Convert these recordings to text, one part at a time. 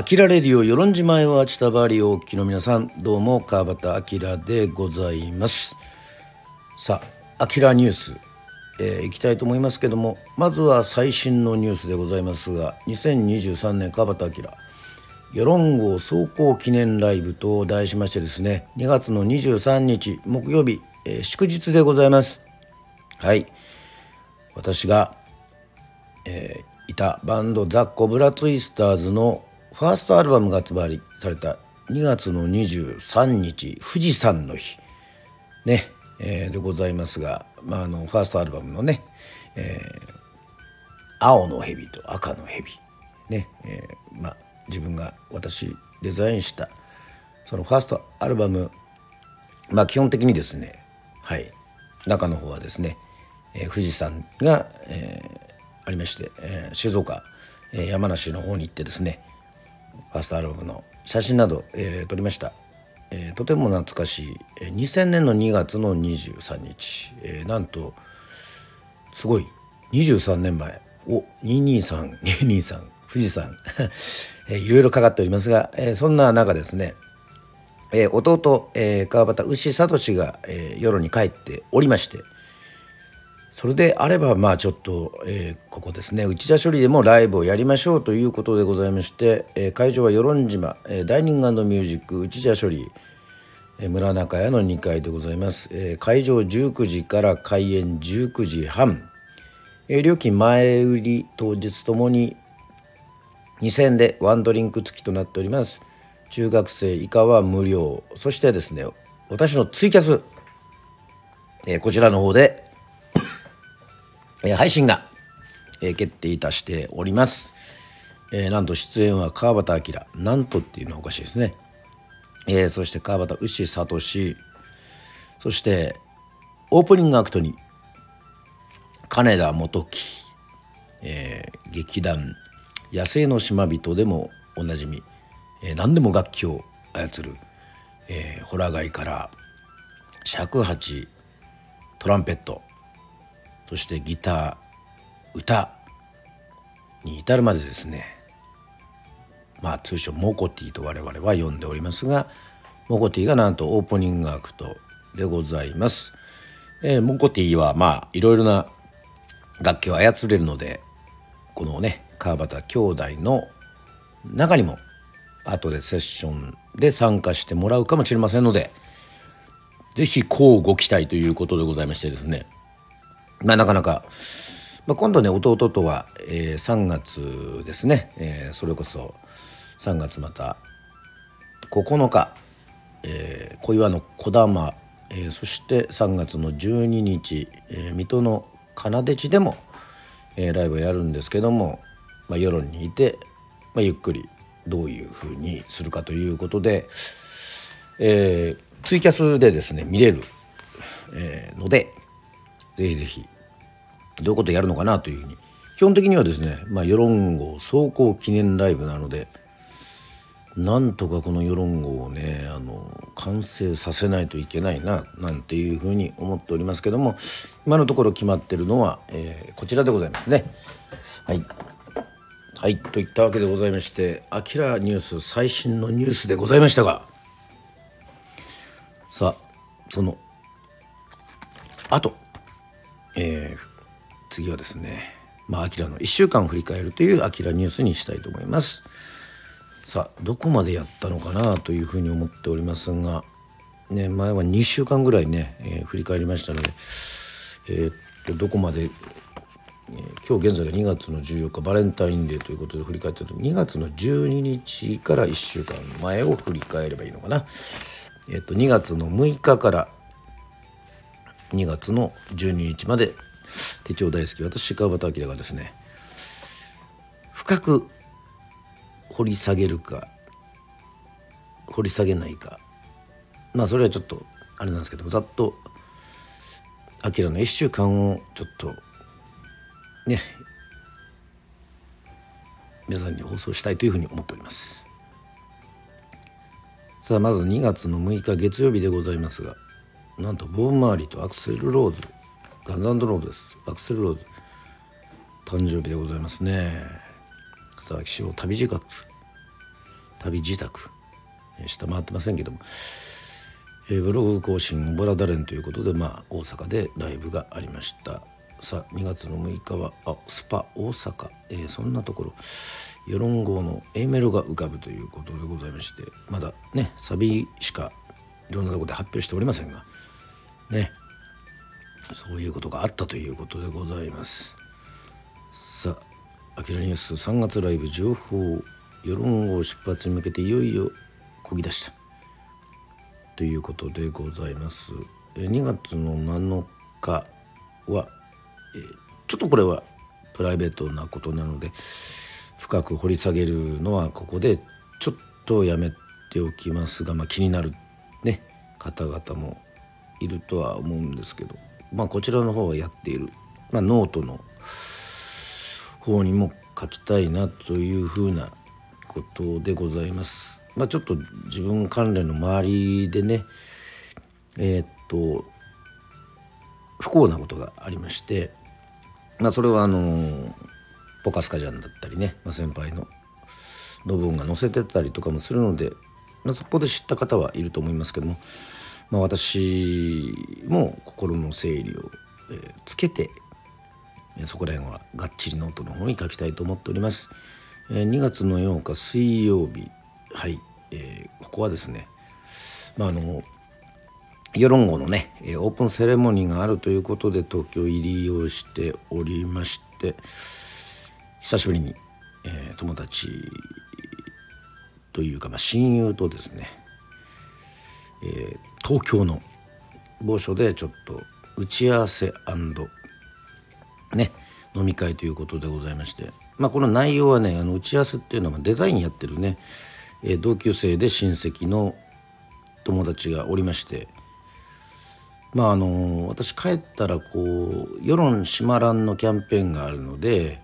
アキラレディオ与論島へは千田バリおきの皆さんどうも川端明でございます。さあアキラニュース、えー、いきたいと思いますけどもまずは最新のニュースでございますが2023年川端明世論号走行記念ライブと題しましてですね2月の23日木曜日、えー、祝日でございます。はい。私が、えー、いたバンドザ・コブラツイスターズのファーストアルバムが発売された2月の23日富士山の日。ね、えー、でございますが、まあ、あのファーストアルバムのね、えー、青の蛇と赤の蛇。ね、えー、まあ自分が私デザインしたそのファーストアルバムまあ基本的にですねはい中の方はですね、えー、富士山が、えー、ありまして、えー、静岡、えー、山梨の方に行ってですねファーストアルバムの写真など、えー、撮りました、えー、とても懐かしい、えー、2000年の2月の23日、えー、なんとすごい。23年前。お223223 富士山、えー、いろいろかかっておりますが、えー、そんな中ですね、えー、弟、えー、川端牛聡が、えー、夜に帰っておりましてそれであればまあちょっと、えー、ここですね。内田処理でもライブをやりましょうということでございまして、えー、会場は与論島、えー、ダイニングミュージック内田処理、えー、村中屋の2階でございます、えー、会場19時から開演19時半、えー、料金前売り当日ともに2000円でワンドリンク付きとなっております。中学生以下は無料。そしてですね私のツイキャス、えー、こちらの方でえ、配信が、え、決定いたしております。えー、なんと出演は川端明。なんとっていうのはおかしいですね。えー、そして川端牛聡。そしてオープニングアクトに金田元樹、えー、劇団「野生の島人」でもおなじみ、えー、何でも楽器を操る、えー、ホラガイから尺八トランペット。そしてギター歌に至るまでですねまあ通称モコティと我々は呼んでおりますがモコティがなんとオープニングアクトでございます。えー、モコティはまあいろいろな楽器を操れるのでこのね川端兄弟の中にも後でセッションで参加してもらうかもしれませんので是非こうご期待ということでございましてですねまあ、なかなか、まあ、今度ね弟とは、えー、3月ですね、えー、それこそ3月また9日、えー、小岩の小玉、えー、そして3月の12日、えー、水戸の金手地でも、えー、ライブをやるんですけども、まあ、世論にいて、まあ、ゆっくりどういうふうにするかということで、えー、ツイキャスでですね見れる、えー、のでぜひぜひどういうことやるのかなというふうに基本的にはですね、まあ、世論号走行記念ライブなのでなんとかこの世論号をねあの完成させないといけないななんていうふうに思っておりますけども今のところ決まってるのは、えー、こちらでございますね。はいはいといったわけでございまして「あきらニュース」最新のニュースでございましたがさあそのあとえー、次はですねまあ、アキラの1週間を振り返るというアキラニュースにしたいと思います。さあ、どこまでやったのかなというふうに思っておりますが、ね、前は2週間ぐらいね、えー、振り返りましたので、えー、っと、どこまで、え、今日現在が2月の14日バレンタインデーということで振り返ってると2月の12日から1週間前を振り返ればいいのかな。えっと、2月の6日から2月の12日まで手帳大好き私川端明がですね深く掘り下げるか掘り下げないか。まあそれはちょっとあれなんですけどざっとアキラの1週間をちょっとね皆さんに放送したいというふうに思っております。さあまず2月の6日月曜日でございますがなんとボーン・マーリーとアクセル・ローズガンズローズです。アクセル・ローズ。誕生日でございますね。さあ気象旅自覚旅自宅。下回ってませんけども、えー、ブログ更新ボラダレンということで、まあ、大阪でライブがありました。さあ2月の6日はあスパ大阪、えー、そんなところ。世論号の A メロが浮かぶということでございまして。まだねサビしかいろんなとこで発表しておりませんが。ね。そういうことがあったということでございます。さあ「あきらニュース3月ライブ情報世論号出発に向けていよいよこぎ出した。ということでございます。2月の7日は、ちょっとこれはプライベートなことなので深く掘り下げるのはここでちょっとやめておきますが、まあ、気になる、ね、方々もいるとは思うんですけど、まあ、こちらの方はやっている、まあ、ノートの方にも書きたいなというふうなことでございます。まあ、ちょっと自分関連の周りでねえー、っと不幸なことがありまして、まあ、それはあのポカスカジャンだったりね、まあ、先輩の部分が載せてたりとかもするので、まあ、そこで知った方はいると思いますけども、まあ、私も心の整理を、え、つけてそこら辺はがっちりノートの方に書きたいと思っております。え、2月の8日水曜日はい、えー、ここはですねまああの世論号のねオープンセレモニーがあるということで東京入りをしておりまして久しぶりに、えー、友達というか、まあ、親友とですね、えー、東京の某所でちょっと打ち合わせね飲み会ということでございまして、まあ、この内容はねあの打ち合わせっていうのはデザインやってるね、えー、同級生で親戚の友達がおりまして。まああの私帰ったらこう世論閉まらんのキャンペーンがあるので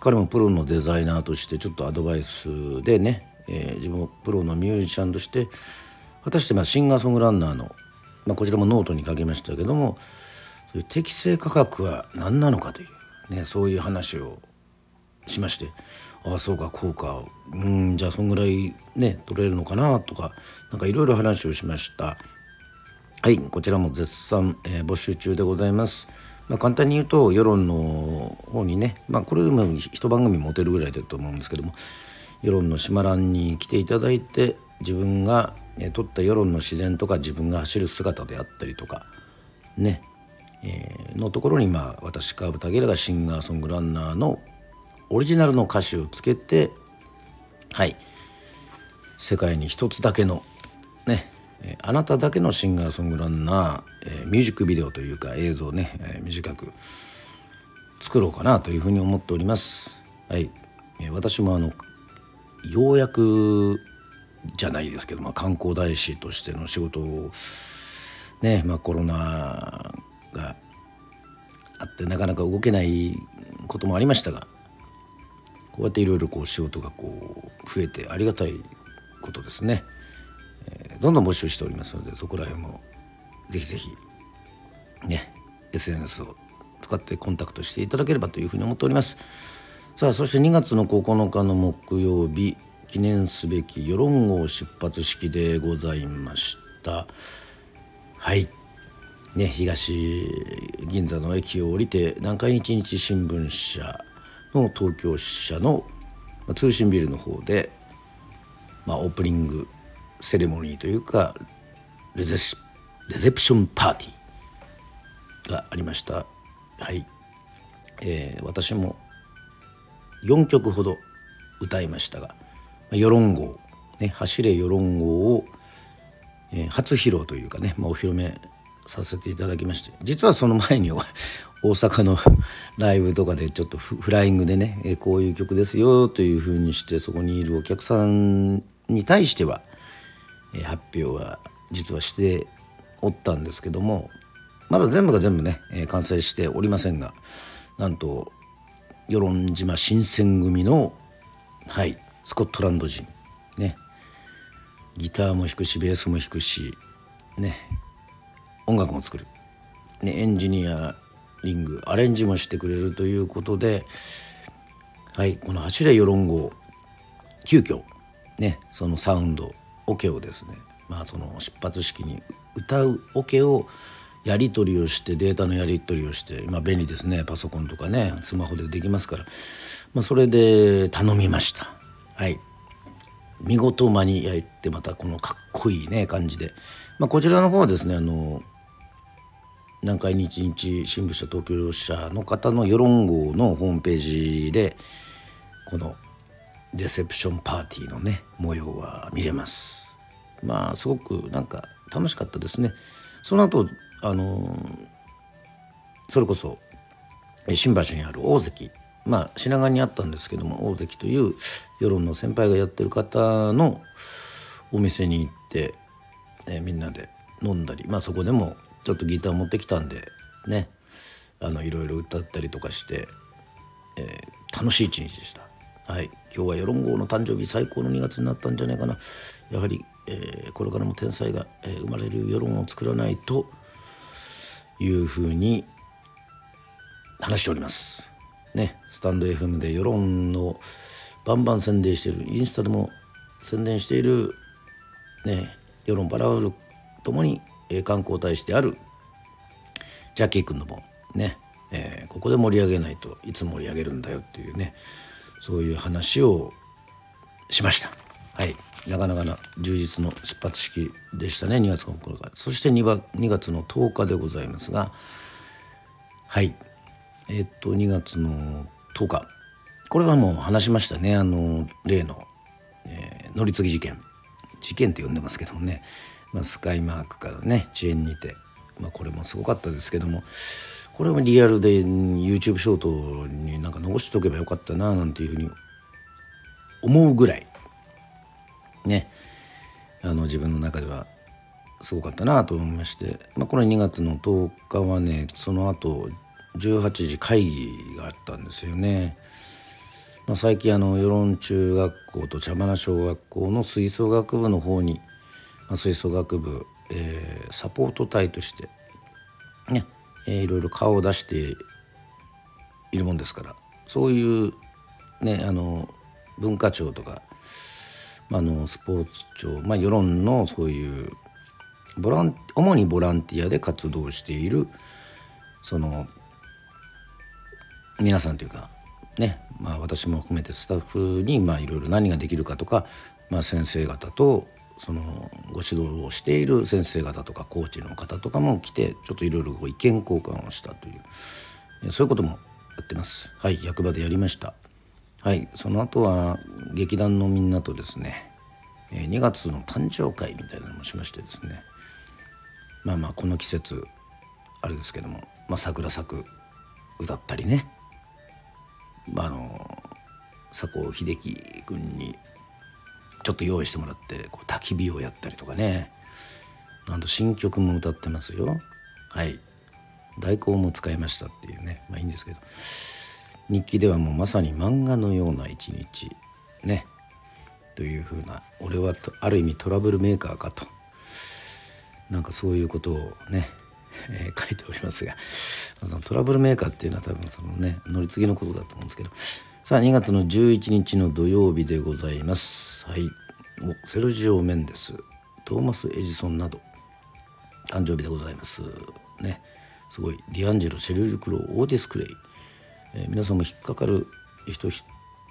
彼もプロのデザイナーとしてちょっとアドバイスでね、えー、自分もプロのミュージシャンとして果たしてまあシンガーソングランナーの、まあ、こちらもノートに書きましたけどもそういう適正価格は何なのかという、ね、そういう話をしましてああそうかこうかうんじゃあそんぐらいね取れるのかなとか何かいろいろ話をしましたはいこちらも絶賛、えー、募集中でございます。まあ、簡単に言うと世論の方にね、まあ、これも一番組持てるぐらいだと思うんですけども世論の島欄に来ていただいて自分が、え撮った世論の自然とか自分が走る姿であったりとかね、えー、のところにまあ私川端明がシンガーソングランナーのオリジナルの歌詞をつけてはい世界に一つだけのねえあなただけのシンガーソングランナー、えミュージックビデオというか映像をね、え短く作ろうかなというふうに思っております。はい、え私もあのようやくじゃないですけど、まあ、観光大使としての仕事をね、まあ、コロナがあってなかなか動けないこともありましたがこうやっていろいろこう仕事がこう増えてありがたいことですね。えどんどん募集しておりますのでそこら辺もぜひぜひね SNS を使ってコンタクトしていただければというふうに思っておりますさあそして2月の9日の木曜日記念すべき世論号出発式でございました。はい。ね東銀座の駅を降りて南海日日新聞社の東京支社の通信ビルの方で、まあ、オープニングセレモニーというかレゼレゼプションパーティーがありました。はい、えー、私も4曲ほど歌いましたが「世論号」ね「走れ世論号を」えー、初披露というかね、まあ、お披露目させていただきまして実はその前に 大阪のライブとかでちょっとフライングでね、え、こういう曲ですよというふうにしてそこにいるお客さんに対してはえ発表は実はしておったんですけどもまだ全部が全部ねえ完成しておりませんがなんと与論島新選組のはいスコットランド人。ね。ギターも弾くしベースも弾くしね。音楽も作る、ね、エンジニアリングアレンジもしてくれるということではいこの「走れ世論号」急遽ねそのサウンドオケをですねまあその出発式に歌うオケをやり取りをしてデータのやり取りをして今便利ですね。パソコンとかねスマホでできますから、まあ、それで頼みました。はい。見事間に合ってまたこのかっこいいね感じで、まあ、こちらの方はですねあの南海日日新聞社東京社の方の世論号のホームページでこのレセプションパーティーのね模様は見れます。まあすごくなんか楽しかったですね。その後あのそれこそ新橋にある大関まあ品川にあったんですけども大関という世論の先輩がやってる方のお店に行って、えー、みんなで飲んだりまあそこでもちょっとギター持ってきたんでねあのいろいろ歌ったりとかして、えー、楽しい一日でした。はい、今日は世論号の誕生日最高の2月になったんじゃないかなやはり、えー、これからも天才が、え、生まれる世論を作らないというふうに話しております。ね、スタンド FM で世論のバンバン宣伝しているインスタでも宣伝している、ね、世論バラウルともに、えー、観光大使であるジャッキー君のもね、えー、ここで盛り上げないといつ盛り上げるんだよっていうねそういう話をしました。はい、なかなかな充実の出発式でしたね2月9日そして 2, 2月の10日でございますがはい。えっと2月の10日。これはもう話しましたね。あの例の、えー、乗り継ぎ事件。事件って呼んでますけどもね、まあ、スカイマークからね遅延にて、まあ、これもすごかったですけども。これもリアルで YouTube ショートになんか残しておけばよかったななんていうふうに思うぐらい。ね。あの自分の中ではすごかったなと思いまして、まあ、この2月の10日はねその後18時会議があったんですよね。まあ、最近あの与論中学校と茶花小学校の吹奏楽部の方に、まあ、吹奏楽部、えー、サポート隊としてね、えー、いろいろ顔を出しているもんですからそういうねあの文化庁とかまあのスポーツ庁、まあ、世論のそういうボラン主にボランティアで活動しているその皆さんというかね、まあ、私も含めてスタッフにまあいろいろ何ができるかとか、まあ、先生方とそのご指導をしている先生方とかコーチの方とかも来てちょっといろいろ意見交換をしたというそういうこともやってます。はい役場でやりましたはいその後は劇団のみんなとですね2月の誕生会みたいなのもしましてですねまあまあこの季節あれですけども、まあ、桜咲く歌ったりね、あ、あの佐古秀樹君にちょっと用意してもらってこう焚き火をやったりとかね。なんと新曲も歌ってますよ。はい。大根も使いましたっていうね。まあいいんですけど。日記ではもうまさに漫画のような一日ね。というふうな俺はある意味トラブルメーカーかと。なんかそういうことをね、えー、書いておりますがそのトラブルメーカーっていうのは多分そのね乗り継ぎのことだと思うんですけどさあ2月の11日の土曜日でございます。はい。セルジオ・メンデストーマス・エジソンなど誕生日でございます。ね。すごい。ディアンジェロ・シェリル・クロウオーティス・クレイ。えー、皆さんも引っかかる人一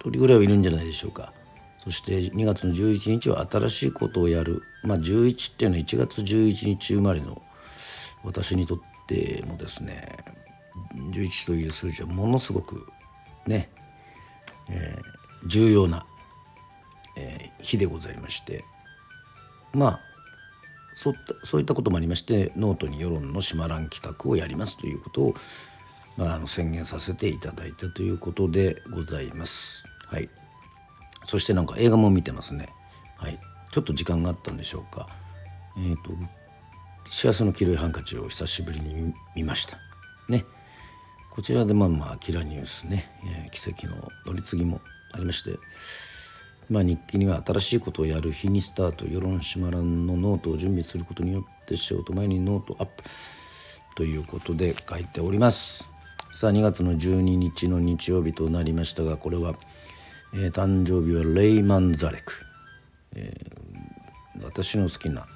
人ぐらいはいるんじゃないでしょうか。そして2月の11日は新しいことをやる。まあ11っていうのは1月11日生まれの私にとってもですね11という数字はものすごくね、えー、重要な、えー、日でございましてまあそうそういったこともありましてノートに世論の島らん企画をやりますということをまあ、あの宣言させていただいたということでございます。はい、そしてなんか映画も見てますね。はい、ちょっと時間があったんでしょうか。えっ、ー、と幸せの黄色いハンカチを久しぶりに見ました。ね。こちらでまあまあキラニュースね、えー、奇跡の乗り継ぎもありまして、まあ、日記には新しいことをやる日にスタートせよしまらんのノートを準備することによって仕事前にノートアップということで書いております。さあ2月の12日の日曜日となりましたがこれは、えー、誕生日はレイ・マンザレクえー、私の好きな、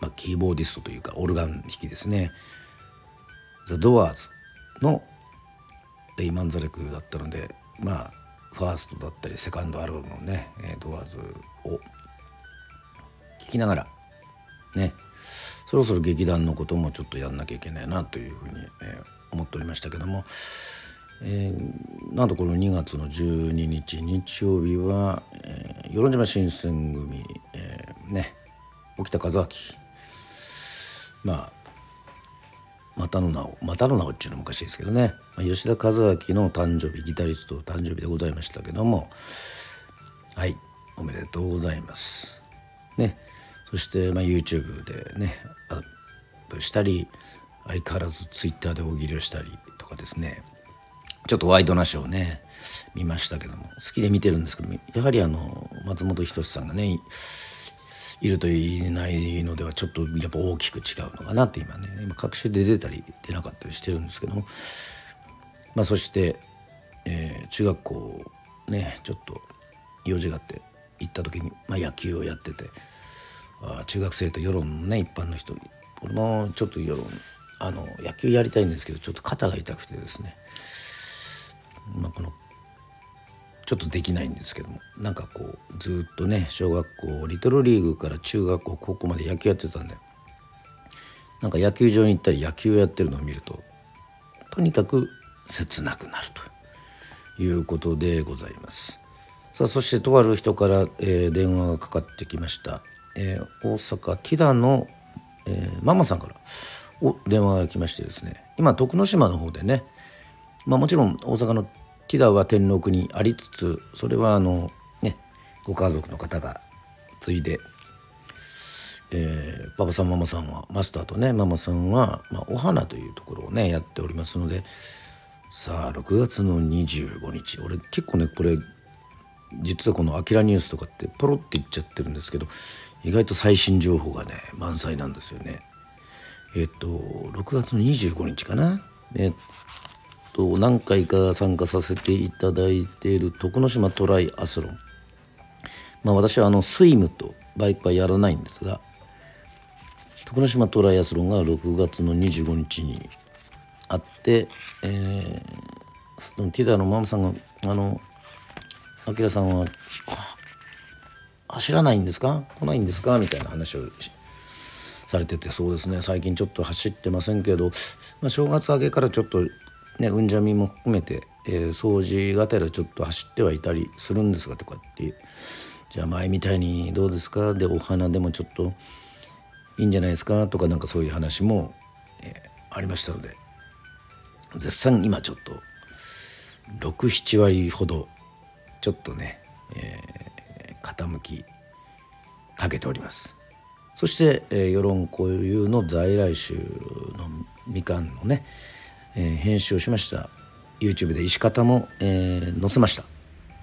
まあ、キーボーディストというかオルガン弾きですね。ザ・ドアーズのレイ・マンザレクだったのでまあファーストだったりセカンドアルバムのねドアーズを聴きながらね。そろそろ劇団のこともちょっとやんなきゃいけないなというふうに、えー、思っておりましたけども、えー、なんとこの2月の12日日曜日は、えー、与論島新選組、えー、ね。沖田和明まあまたの名をまたの名をっていうのもおかしいですけどね、まあ、吉田和明の誕生日ギタリスト誕生日でございましたけども。はいおめでとうございます。ね。そして、まあ、YouTube でねアップしたり相変わらず Twitter で大喜利をしたりとかですね。ちょっとワイドなショーをね見ましたけども。好きで見てるんですけどもやはりあの松本人志さんがねいるといないのではちょっとやっぱ大きく違うのかなって今ね。今各種で出たり出なかったりしてるんですけども。まあそして、えー、中学校ねちょっと用事があって行った時に、まあ、野球をやっててあ中学生と世論のね一般の人俺もちょっと世論あの野球やりたいんですけどちょっと肩が痛くてですね。まあこのちょっとできないんですけどもなんかこうずっとね小学校リトルリーグから中学校高校まで野球やってたんでなんか野球場に行ったり野球をやってるのを見るととにかく切なくなるということでございます。さあそしてとある人から、えー、電話がかかってきました。えー、大阪木田の、えー、ママさんからお電話が来ましてですね今徳之島の方でね、まあ、もちろん大阪の木田は天禄にありつつそれはあのねご家族の方が継いで、えー、パパさんママさんはマスターとねママさんは、まあ、お花というところをねやっておりますのでさあ6月の25日俺結構ねこれ実はこの「あきらニュース」とかってポロって言っちゃってるんですけど意外と最新情報がね満載なんですよね。えっと6月の25日かな。えっと何回か参加させていただいている徳之島トライアスロン。まあ私はあのスイムとバイクはやらないんですが徳之島トライアスロンが6月の25日にあって、えー、そのティダのママさんがあの「あさんは走らないんですか？来ないんですか?」みたいな話をされててそうですね最近ちょっと走ってませんけど、まあ、正月明けからちょっとねうんじゃみも含めて、えー、掃除がてらちょっと走ってはいたりするんですがとかってじゃあ前みたいにどうですか？でお花でもちょっといいんじゃないですか？とかなんかそういう話も、えー、ありましたので絶賛今ちょっと67割ほどちょっとね、えー、傾きかけております。そして、えー、世論固有の在来種のみかんのね、えー、編集をしました。YouTube で石方も、えー、載せました。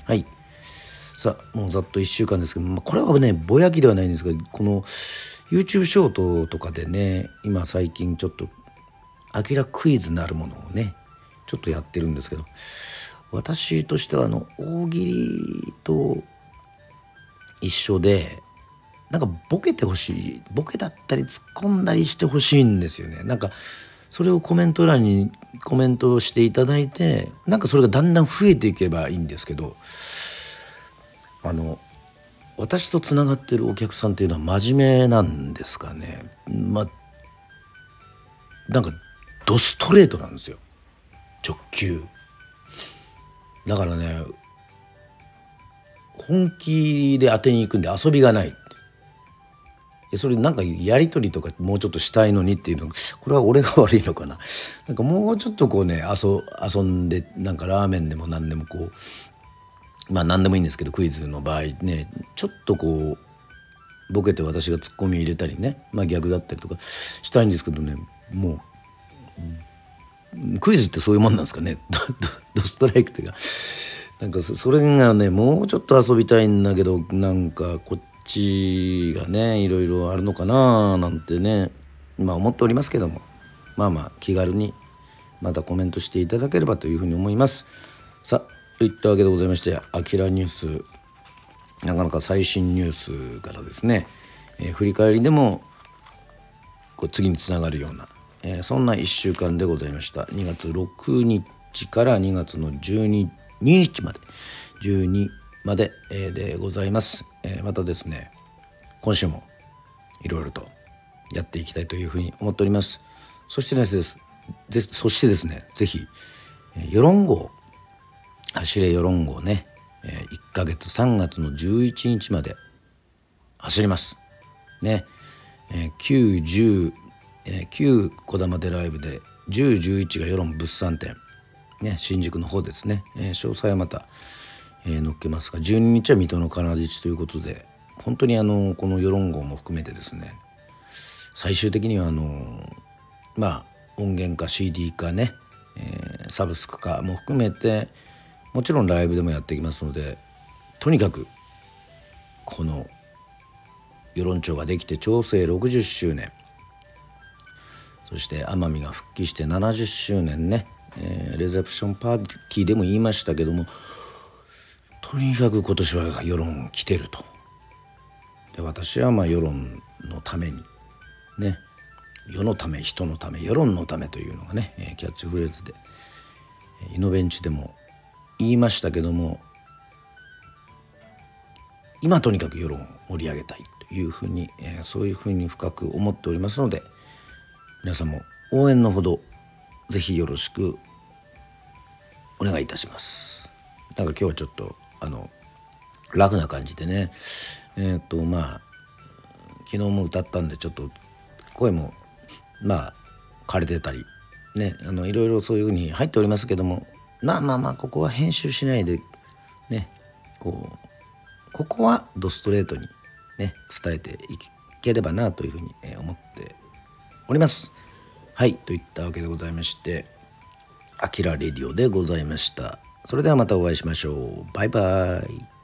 はい。さあもうざっと1週間ですけど、まあ、これはねぼやきではないんですがこの YouTube ショートとかでね今最近ちょっとアキラクイズなるものをねちょっとやってるんですけど私としてはあの大喜利と一緒でなんかボケてほしいボケだったり突っ込んだりしてほしいんですよね。なんかそれをコメント欄にコメントをしていただいてなんかそれがだんだん増えていけばいいんですけどあの私とつながってるお客さんっていうのは真面目なんですかね。まあなんかドストレートなんですよ。直球。だからね本気で当てに行くんで遊びがない。それなんかやり取りとかもうちょっとしたいのにっていうのこれは俺が悪いのかな。なんかもうちょっとこうね遊遊んでなんかラーメンでも何でもこうまあ何でもいいんですけどクイズの場合ねちょっとこうボケて私がツッコミ入れたりねまあ逆だったりとかしたいんですけどねもうクイズってそういうもんなんですかね？ドストライクっていうか。なんかそれがねもうちょっと遊びたいんだけどなんかこっちがねいろいろあるのかななんてねまあ思っておりますけども。まあまあ気軽にまたコメントしていただければというふうに思います。さあといったわけでございまして「あきらニュース」なかなか最新ニュースからですね、えー、振り返りでもこう次につながるような、えー、そんな1週間でございました。2月6日から2月の12日まで。12まで、えー、でございます、えー、またですね今週もいろいろとやっていきたいというふうに思っております。そしてですぜそしてですね是非世論号走れ世論号ねえ1ヶ月3月の11日まで走ります。ね910、9小玉でライブで1011が世論物産展。ね新宿の方ですね、えー、詳細はまた、えー、っけますが12日は水戸の金槌ということで本当にあのこの世論号も含めてですね最終的にはあのまあ音源か CD かね、えー、サブスクかも含めてもちろんライブでもやっていきますのでとにかくこの世論調ができて調整60周年そして奄美が復帰して70周年ね、えー、レゼプションパーティーでも言いましたけどもとにかく今年は世論来てると。で私はまあ世論のためにね世のため人のため世論のためというのがね、キャッチフレーズでイノベンチでも言いましたけども今とにかく世論を盛り上げたいというふうに、そういうふうに深く思っておりますので皆さんも応援のほどぜひよろしくお願いいたします。なんか今日はちょっとあの楽な感じでねえっ、とまあ昨日も歌ったんでちょっと声もまあ枯れてたりねあのいろいろそういうふうに入っておりますけどもまあまあまあここは編集しないでねこうここはドストレートにね伝えていければなというふうに思っております。はいといったわけでございまして「あきらレディオ」でございました。それではまたお会いしましょう。バイバイ。